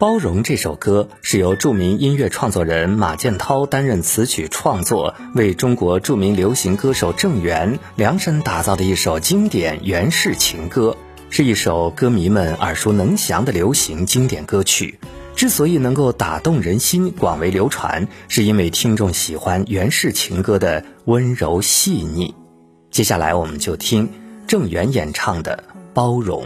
包容这首歌是由著名音乐创作人马建涛担任词曲创作，为中国著名流行歌手郑源量身打造的一首经典原式情歌，是一首歌迷们耳熟能详的流行经典歌曲。之所以能够打动人心、广为流传，是因为听众喜欢原式情歌的温柔细腻。接下来，我们就听郑源演唱的《包容》。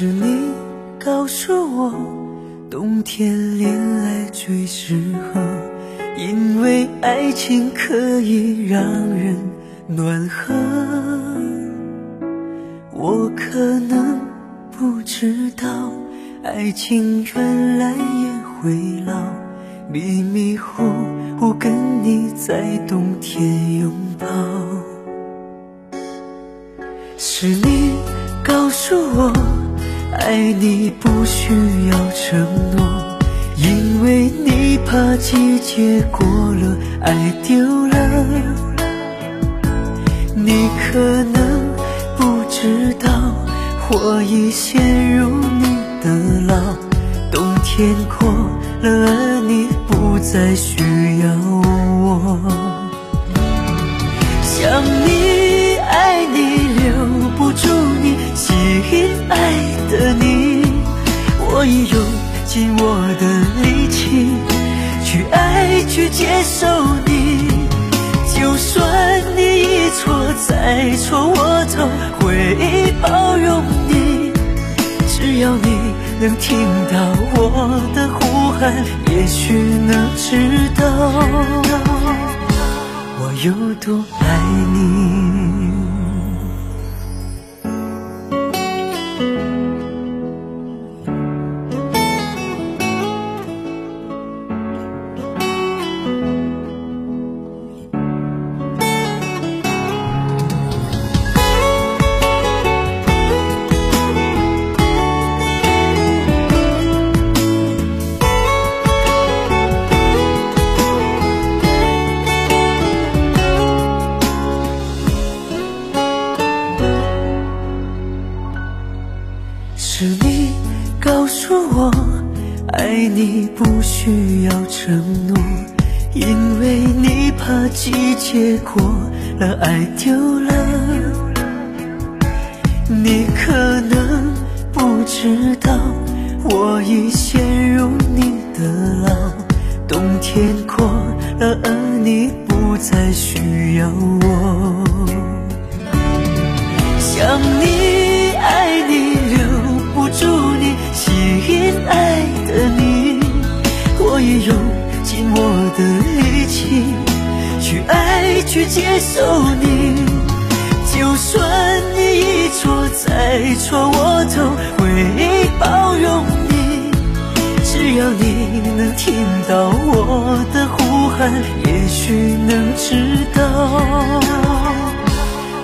是你告诉我，冬天恋爱最适合，因为爱情可以让人暖和。我可能不知道，爱情原来也会老，迷迷糊糊跟你在冬天拥抱。是你告诉我。爱你不需要承诺，因为你怕季节过了，爱丢了。你可能不知道，我已陷入你的牢。冬天过了，而你不再需要我。我已用尽我的力气去爱，去接受你。就算你一错再错，我都会包容你。只要你能听到我的呼喊，也许能知道我有多爱你。是你告诉我，爱你不需要承诺，因为你怕季节过了，爱丢了。你可能不知道，我已陷入你的牢。冬天过了，而你不再需要我用尽我的力气去爱，去接受你。就算你一错再错，我都会包容你。只要你能听到我的呼喊，也许能知道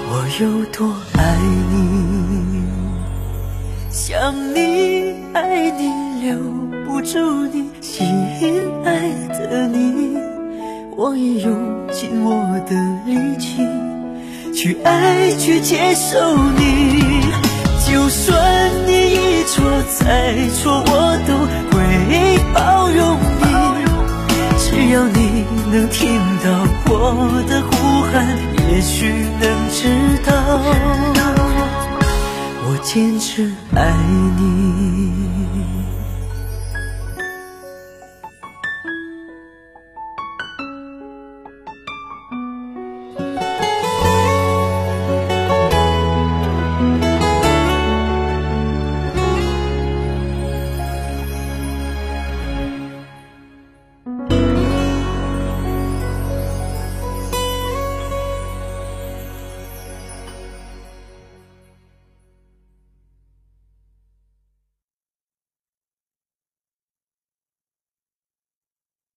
我有多爱你。想你，爱你。留不住你，心爱的你，我已用尽我的力气去爱，去接受你。就算你一错再错，我都会包容你。只要你能听到我的呼喊，也许能知道我坚持爱你。